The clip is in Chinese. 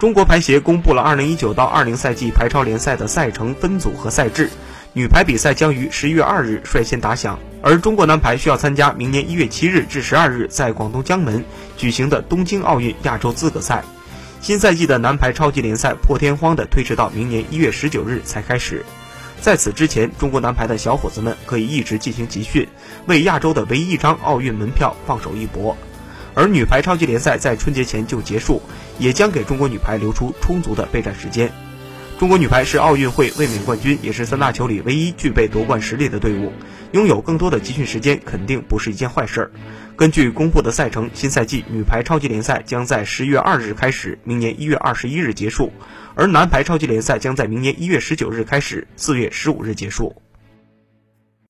中国排协公布了2019到20赛季排超联赛的赛程分组和赛制，女排比赛将于11月2日率先打响，而中国男排需要参加明年1月7日至12日在广东江门举行的东京奥运亚洲资格赛。新赛季的男排超级联赛破天荒地推迟到明年1月19日才开始。在此之前，中国男排的小伙子们可以一直进行集训，为亚洲的唯一一张奥运门票放手一搏。而女排超级联赛在春节前就结束，也将给中国女排留出充足的备战时间。中国女排是奥运会卫冕冠军，也是三大球里唯一具备夺冠实力的队伍，拥有更多的集训时间肯定不是一件坏事儿。根据公布的赛程，新赛季女排超级联赛将在十月二日开始，明年一月二十一日结束；而男排超级联赛将在明年一月十九日开始，四月十五日结束。